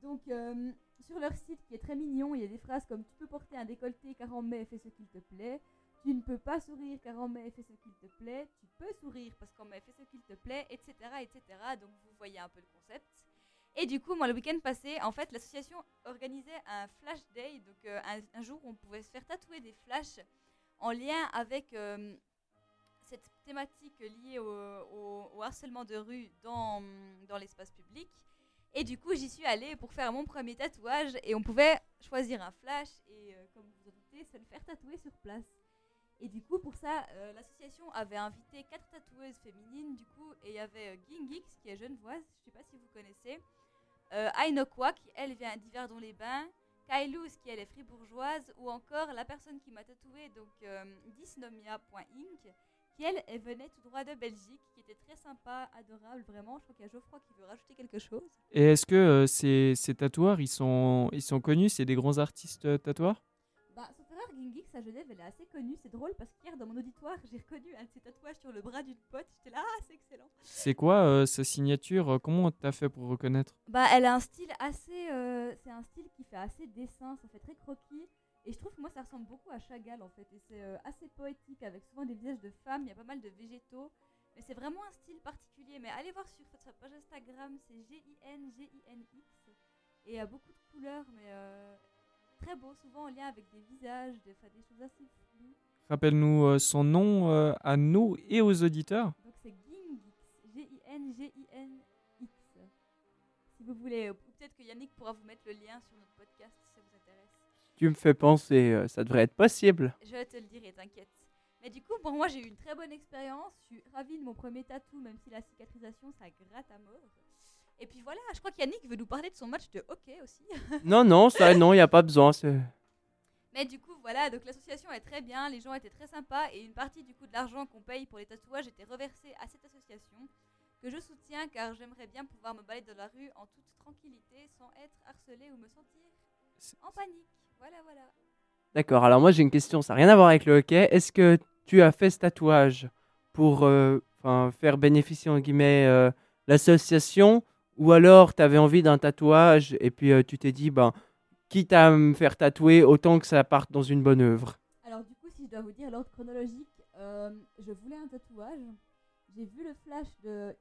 Donc euh, sur leur site qui est très mignon, il y a des phrases comme tu peux porter un décolleté car en mai fais ce qu'il te plaît, tu ne peux pas sourire car en mai fais ce qu'il te plaît, tu peux sourire parce qu'en mai fais ce qu'il te plaît, etc., etc. Donc vous voyez un peu le concept. Et du coup, moi, le week-end passé, en fait, l'association organisait un flash day, donc euh, un, jour où on pouvait se faire tatouer des flashs en lien avec euh, cette thématique liée au, harcèlement de rue dans l'espace public. Et du coup, j'y suis allée pour faire mon premier tatouage et on pouvait choisir un flash et, euh, comme vous en doutez, se le faire tatouer sur place. Et du coup, pour ça, euh, l'association avait invité quatre tatoueuses féminines, du coup, et il y avait euh, Gingix, qui est genevoise, je sais pas si vous connaissez, Ainokwa, qui elle vient d'Yverdon-les-Bains, Kailouz, qui elle est fribourgeoise, ou encore la personne qui m'a tatoué, donc Dysnomia.inc, qui elle, elle venait tout droit de Belgique, qui était très sympa, adorable, vraiment. Je crois qu'il y a Geoffroy qui veut rajouter quelque chose. Et est-ce que euh, ces, ces tatoueurs ils sont ils sont connus, c'est des grands artistes euh, tatoueurs? Bah, son frère Gingix à Genève, elle est assez connue, c'est drôle parce qu'hier dans mon auditoire, j'ai reconnu un de ses tatouages sur le bras d'une pote. J'étais là, ah, c'est excellent. C'est quoi euh, sa signature? Euh, Comment t'as fait pour reconnaître? Bah, elle a un style assez. c'est un style qui fait assez dessin, ça fait très croquis. Et je trouve que moi, ça ressemble beaucoup à Chagall en fait. Et c'est euh, assez poétique avec souvent des visages de femmes, il y a pas mal de végétaux. Mais c'est vraiment un style particulier. Mais allez voir sur sa page Instagram, c'est G-I-N-G-I-N-X. Et il y a beaucoup de couleurs, mais euh, très beau, souvent en lien avec des visages, des, choses assez floues. Rappelle-nous euh, son nom à nous et aux auditeurs. Donc c'est Gingix, G-I-N-G-I-N-X. Si vous voulez, peut-être que Yannick pourra vous mettre le lien sur notre podcast Tu me fais penser, euh, ça devrait être possible. Je te le dirai, t'inquiète. Mais du coup, pour moi, j'ai eu une très bonne expérience. Je suis ravie de mon premier tatou, même si la cicatrisation, ça gratte à mort. Et puis voilà, je crois qu'Yannick veut nous parler de son match de hockey aussi. Non, non, ça, non, il n'y a pas besoin. c'est- Mais du coup, voilà, donc l'association est très bien, les gens étaient très sympas et une partie du coup de l'argent qu'on paye pour les tatouages était reversée à cette association que je soutiens car j'aimerais bien pouvoir me balader dans la rue en toute tranquillité sans être harcelée ou me sentir en panique. Voilà, voilà. D'accord, alors moi j'ai une question, ça n'a rien à voir avec le hockey. Est-ce que tu as fait ce tatouage pour euh, faire bénéficier en guillemets euh, l'association ou alors tu avais envie d'un tatouage et puis euh, tu t'es dit, ben, quitte à me faire tatouer, autant que ça parte dans une bonne œuvre? Alors du coup, si je dois vous dire l'ordre chronologique, je voulais un tatouage. J'ai vu le flash de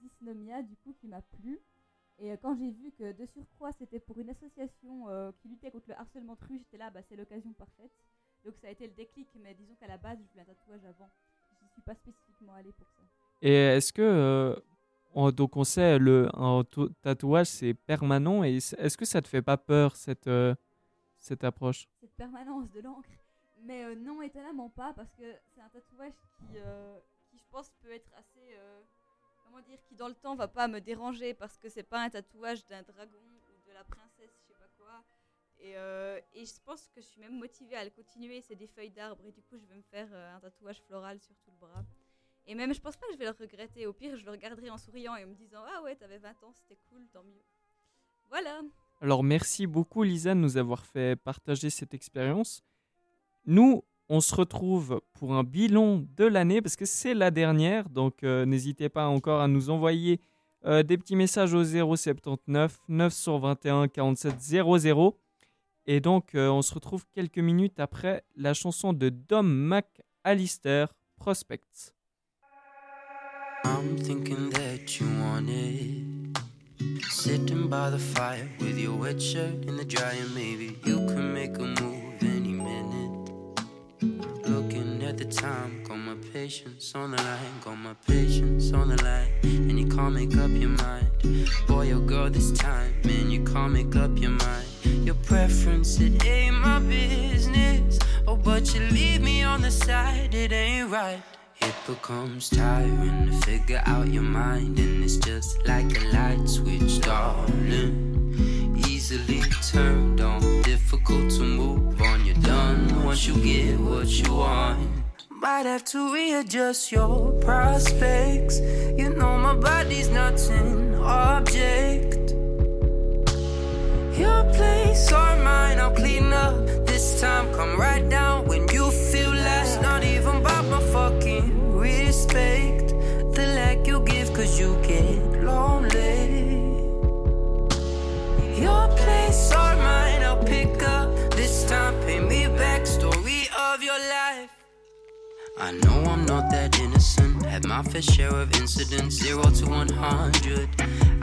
Dysnomia, du coup, qui m'a plu. Et euh, quand j'ai vu que de surcroît, c'était pour une association euh, qui luttait contre le harcèlement de rue, j'étais là, bah, c'est l'occasion parfaite. Donc ça a été le déclic, mais disons qu'à la base, je voulais un tatouage avant. Je ne suis pas spécifiquement allée pour ça. Et est-ce que euh, on- donc on sait le un to- tatouage c'est permanent et est-ce que ça te fait pas peur cette euh, cette approche? Cette permanence de l'encre. Mais euh, non, étonnamment pas, parce que c'est un tatouage qui, euh, qui, je pense, peut être assez. Comment dire Qui, dans le temps, va pas me déranger, parce que c'est pas un tatouage d'un dragon ou de la princesse, je sais pas quoi. Et, euh, et je pense que je suis même motivée à le continuer. C'est des feuilles d'arbre, et du coup, je vais me faire euh, un tatouage floral sur tout le bras. Et même, je pense pas que je vais le regretter. Au pire, je le regarderai en souriant et en me disant Ah ouais, t'avais 20 ans, c'était cool, tant mieux. Voilà. Alors merci beaucoup Lisa de nous avoir fait partager cette expérience. Nous, on se retrouve pour un bilan de l'année parce que c'est la dernière, donc euh, n'hésitez pas encore à nous envoyer euh, des petits messages au 079 921 47 00. Et donc euh, on se retrouve quelques minutes après la chanson de Dom McAllister, Prospects. I'm thinking that you. Sitting by the fire with your wet shirt in the maybe you can make a move minute. at the time. Got my patience on the line, got my patience on the line. And you can't make up your mind. Boy or girl, this time, man, you can't make up your mind. Your preference, it ain't my business. Oh, but you leave me on the side, it ain't right. It becomes tiring to figure out your mind, and it's just like a light switch, darling. Easily turned on, difficult to move on. Done once you get what you want. Might have to readjust your prospects. You know my body's not an object. Your place or mine, I'll clean up. This time, come right down when you feel less. Not even about my fucking respect. The lack you give, cause you get lonely. Your place or mine, I'll pick up. This time, pay me I know I'm not that innocent. Had my fair share of incidents, zero to 100.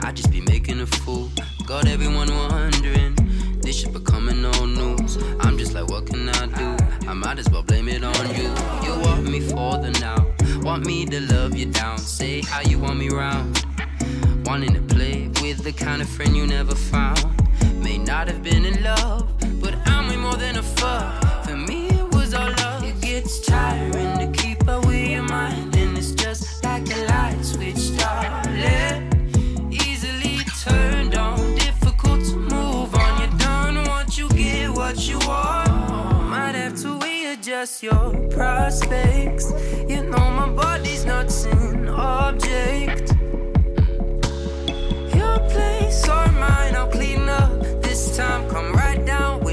I just be making a fool. Got everyone wondering. This shit becoming old news. I'm just like, what can I do? I might as well blame it on you. You want me for the now. Want me to love you down. Say how you want me round. Wanting to play with the kind of friend you never found. May not have been in love, but I'm way more than a fuck. Love. It gets tiring to keep up with your mind, and it's just like a light switch, darling. Easily turned on, difficult to move on. You're done once you get what you want. Might have to readjust your prospects. You know my body's not an object. Your place or mine, I'll clean up. This time, come right down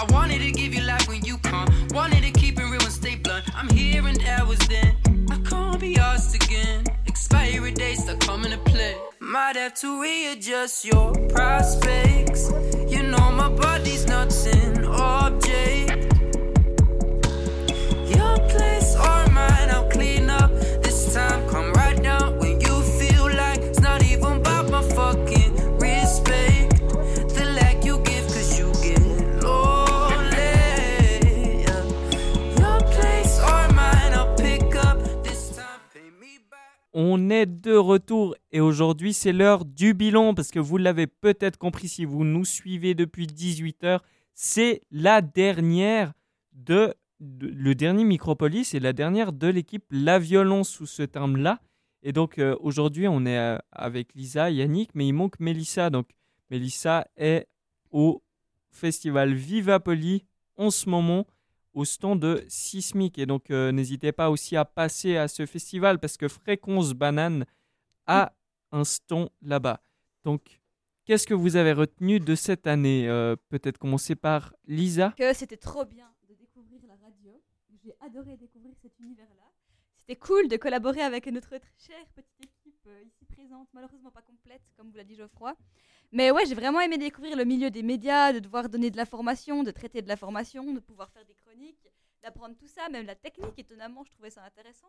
I wanted to give you life when you can't. Wanted to keep it real and stay blunt. I'm here and there was then. I can't be asked again. Expiry dates start coming to play. Might have to readjust your prospects. You know my body's not an object. Your place or mine, I'll clean up. This time, de retour et aujourd'hui c'est l'heure du bilan parce que vous l'avez peut-être compris si vous nous suivez depuis 18h, c'est la dernière de, de- le dernier Micropolis et la dernière de l'équipe La Violence sous ce terme-là. Et donc euh, aujourd'hui on est euh, avec Lisa, Yannick, mais il manque Mélissa. Donc Mélissa est au festival Vivapoli en ce moment au stand de Sismic. Et donc, euh, n'hésitez pas aussi à passer à ce festival parce que Fréquence Banane a un stand là-bas. Donc, qu'est-ce que vous avez retenu de cette année? Euh, Peut-être commencer par Lisa. que c'était trop bien de découvrir la radio. J'ai adoré découvrir cet univers-là. C'était cool de collaborer avec notre chère petite équipe euh, ici malheureusement pas complète, comme vous l'a dit Geoffroy. Mais ouais, j'ai vraiment aimé découvrir le milieu des médias, de devoir donner de l'information, de traiter de l'information, de pouvoir faire des chroniques, d'apprendre tout ça, même la technique, étonnamment, je trouvais ça intéressant.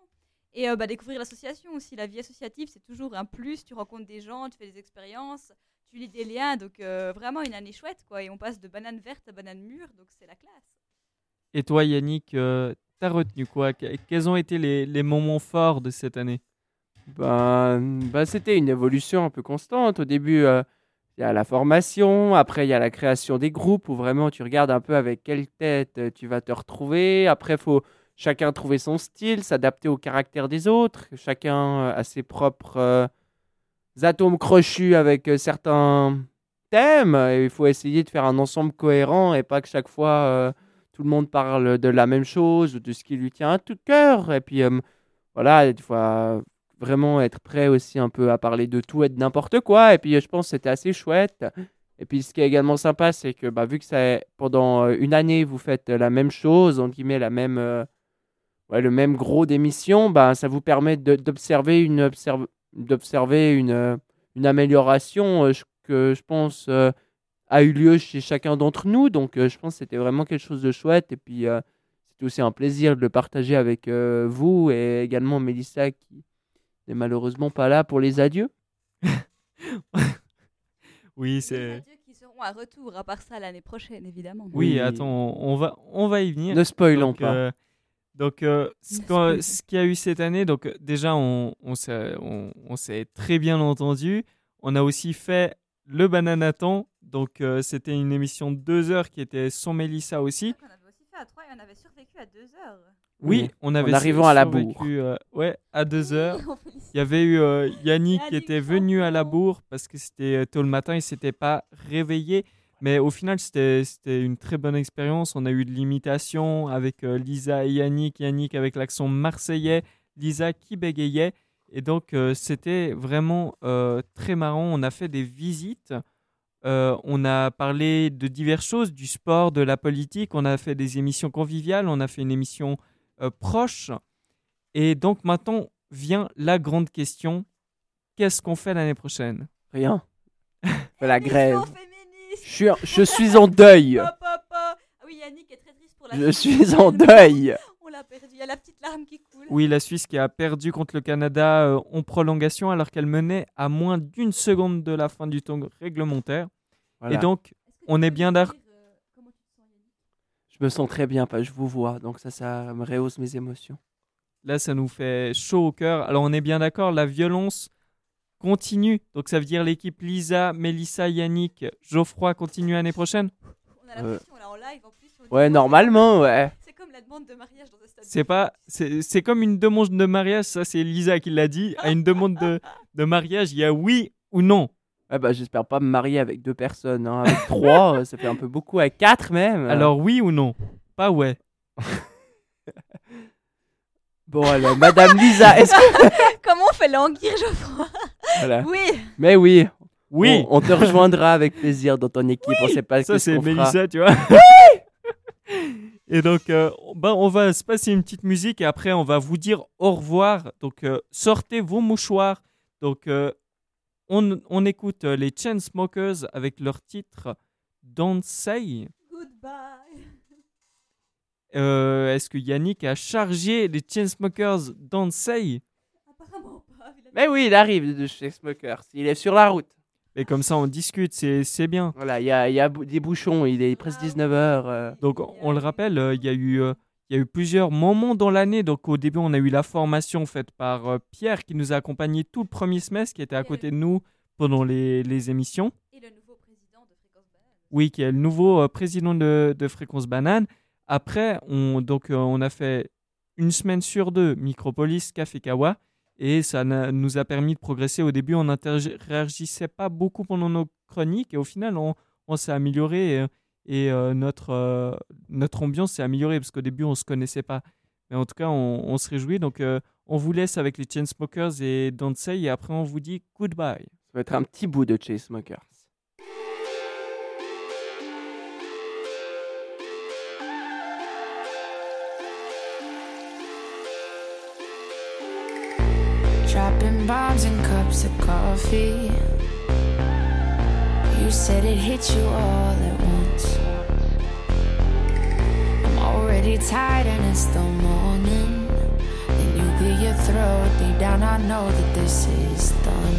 Et euh, bah, découvrir l'association aussi, la vie associative, c'est toujours un plus. Tu rencontres des gens, tu fais des expériences, tu lis des liens. Donc euh, vraiment une année chouette, quoi. Et on passe de banane verte à banane mûre, donc c'est la classe. Et toi, Yannick, euh, t'as retenu quoi? Que- Quels ont été les moments forts de cette année? Ben, ben, c'était une évolution un peu constante. Au début, euh, il y a la formation, après il y a la création des groupes où vraiment tu regardes un peu avec quelle tête euh, tu vas te retrouver. Après, faut chacun trouver son style, s'adapter au caractère des autres. Chacun euh, a ses propres euh, atomes crochus avec euh, certains thèmes. Il faut essayer de faire un ensemble cohérent et pas que chaque fois euh, tout le monde parle de la même chose ou de ce qui lui tient à tout cœur. Et puis euh, voilà, il faut euh, vraiment être prêt aussi un peu à parler de tout et de n'importe quoi. Et puis je pense que c'était assez chouette. Et puis ce qui est également sympa, c'est que bah, vu que ça, pendant euh, une année, vous faites euh, la même chose, entre guillemets, la même, euh, le même gros d'émission, bah, ça vous permet d'observer une, observe- une, une amélioration que je pense a eu lieu chez chacun d'entre nous. Donc je pense que c'était vraiment quelque chose de chouette. Et puis c'était aussi un plaisir de le partager avec vous et également Mélissa qui n'est malheureusement pas là pour les adieux? Oui, Les c'est. adieux qui seront à retour, à part ça, l'année prochaine, évidemment. Oui, Oui. attends, on va, on va y venir. Ne spoilons Donc, pas. euh, donc, euh, ce qu'il y a eu cette année, donc euh, déjà, on, on s'est on, on s'est très bien entendu. On a aussi fait le Bananaton. Donc, euh, c'était une émission de deux heures qui était sans Mélissa aussi. On avait aussi fait à 3 et on avait survécu à 2 heures. Oui, Oui, on avait en arrivant à la bourre. euh, ouais, à deux heures. On félicite. Il y avait eu euh, Yannick qui était venu à la bourre parce que c'était euh, tôt le matin, il s'était pas réveillé. Mais au final, c'était c'était une très bonne expérience. On a eu de l'imitation avec euh, Lisa et Yannick. Yannick avec l'accent marseillais, Lisa qui bégayait. Et donc, euh, c'était vraiment euh, très marrant. On a fait des visites. Euh, on a parlé de diverses choses, du sport, de la politique. On a fait des émissions conviviales. On a fait une émission euh, proche. Et donc maintenant vient la grande question. Qu'est-ce qu'on fait l'année prochaine? Rien. La grève. Je suis, je suis en deuil. Pa, pa, pa. Ah oui, Yannick est très triste pour la Je Suisse. suis en deuil. On l'a perdu. Il y a la petite larme qui coule. Oui, la Suisse qui a perdu contre le Canada euh, en prolongation alors qu'elle menait à moins d'une seconde de la fin du temps réglementaire. Voilà. Et donc, On est bien d'accord. euh, comment tu te sens, Yannick Je me sens très bien, pas je vous vois, donc ça, ça me rehausse mes émotions. là, ça nous fait chaud au cœur. Alors, on est bien d'accord, la violence continue. Donc, ça veut dire l'équipe Lisa, Mélissa, Yannick, Geoffroy continue l'année prochaine? On a l'impression, là, en live, en plus. Ouais, normalement, ouais. C'est comme la demande de mariage dans un stade. C'est pas, c'est c'est comme une demande de mariage, ça c'est Lisa qui l'a dit. À une demande de, de mariage, il y a oui ou non. Ouais, bah, j'espère pas me marier avec deux personnes. hein. Avec trois, euh, ça fait un peu beaucoup. Avec quatre même. Alors oui ou non? Pas ouais. Bon, alors, Madame Lisa, est-ce que. Comment on fait languir Geoffroy Voilà. Oui. Mais oui. Oui. On, on te rejoindra avec plaisir dans ton équipe. On sait pas Ça c'est fera. Mélissa, tu vois. et donc, euh, ben, on va se passer une petite musique et après on va vous dire au revoir. Donc, euh, sortez vos mouchoirs. Donc, euh, on, on écoute euh, les Chainsmokers avec leur titre Don't Say. Goodbye. Euh, Est-ce que Yannick a chargé les Chainsmokers Don't Say? Apparemment pas. il a- Mais oui, il arrive de chez Smokers. Il est sur la route. Et comme ça, on discute, c'est bien. Voilà, il y a, y des bouchons. Il est presque 19h. Donc, on le rappelle, euh, il y a eu, euh, il y a eu plusieurs moments dans l'année. Donc, au début, on a eu la formation faite par euh, Pierre qui nous a accompagnés tout le premier semestre, qui était à côté de nous pendant les, les émissions. Et le nouveau président de Fréquence Banane. Oui, qui est le nouveau euh, président de, de Fréquence Banane. Après, on, donc, euh, on a fait une semaine sur deux Micropolis, Café Kawa. Et ça nous a permis de progresser. Au début, on n'interagissait pas beaucoup pendant nos chroniques. Et au final, on, on s'est amélioré. Et, et, euh, notre, euh, notre ambiance s'est améliorée. Parce qu'au début, on ne se connaissait pas. Mais en tout cas, on, on se réjouit. Donc, euh, on vous laisse avec les Chainsmokers et Don't Say. Et après, on vous dit goodbye. Ça va être un petit bout de Chase Smokers. Dropping bombs in cups of coffee. You said it hit you all at once. I'm tired and it's the morning. Then you clear your throat. Deep down, I know that this is done.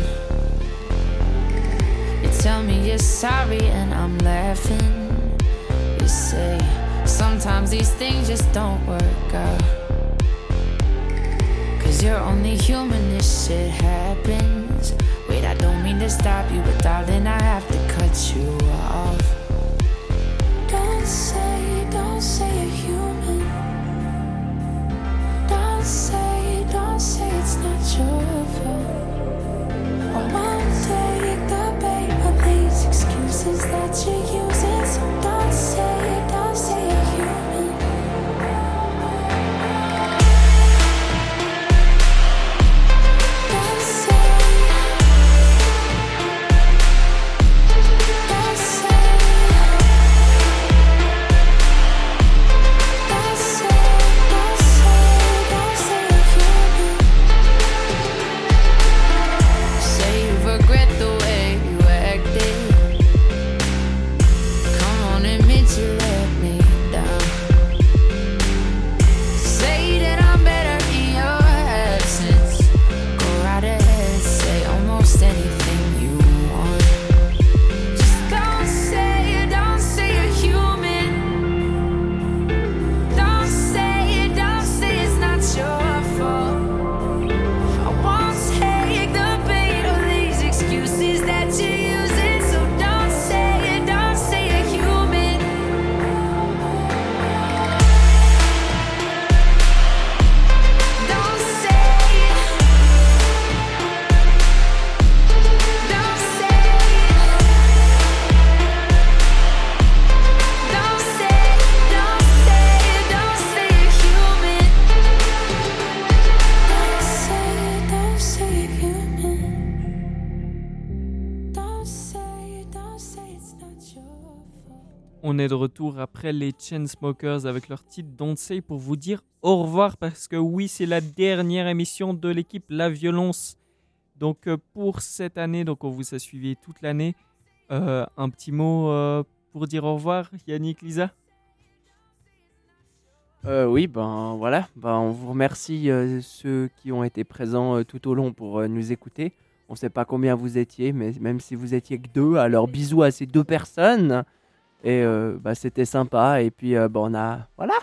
You tell me you're sorry and I'm laughing. You say sometimes these things just don't work out. Cause you're only human, this shit happens. Wait, I don't mean to stop you, but darling, I have to cut you off. Don't say, that you après les Chainsmokers avec leur titre Don't Say pour vous dire au revoir parce que oui, c'est la dernière émission de l'équipe La Violence. Donc euh, pour cette année, donc on vous a suivi toute l'année. Euh, un petit mot euh, pour dire au revoir, Yannick, Lisa? Oui, ben voilà, ben, on vous remercie ceux qui ont été présents tout au long pour nous écouter. On ne sait pas combien vous étiez, mais même si vous étiez que deux, alors bisous à ces deux personnes. Et euh, bah, c'était sympa. Et puis euh, bah, on a, voilà,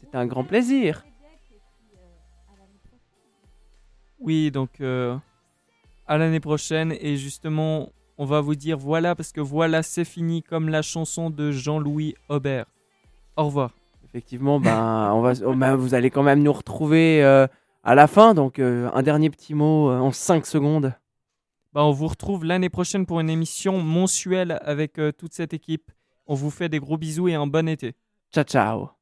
c'était un grand plaisir. Oui, donc euh, à l'année prochaine. Et justement, on va vous dire voilà, parce que voilà, c'est fini comme la chanson de Jean-Louis Aubert. Au revoir. Effectivement, ben, on va, oh, ben, vous allez quand même nous retrouver euh, à la fin. Donc un dernier petit mot en 5 secondes. Bah, on vous retrouve l'année prochaine pour une émission mensuelle avec toute cette équipe. On vous fait des gros bisous et un bon été. Ciao, ciao.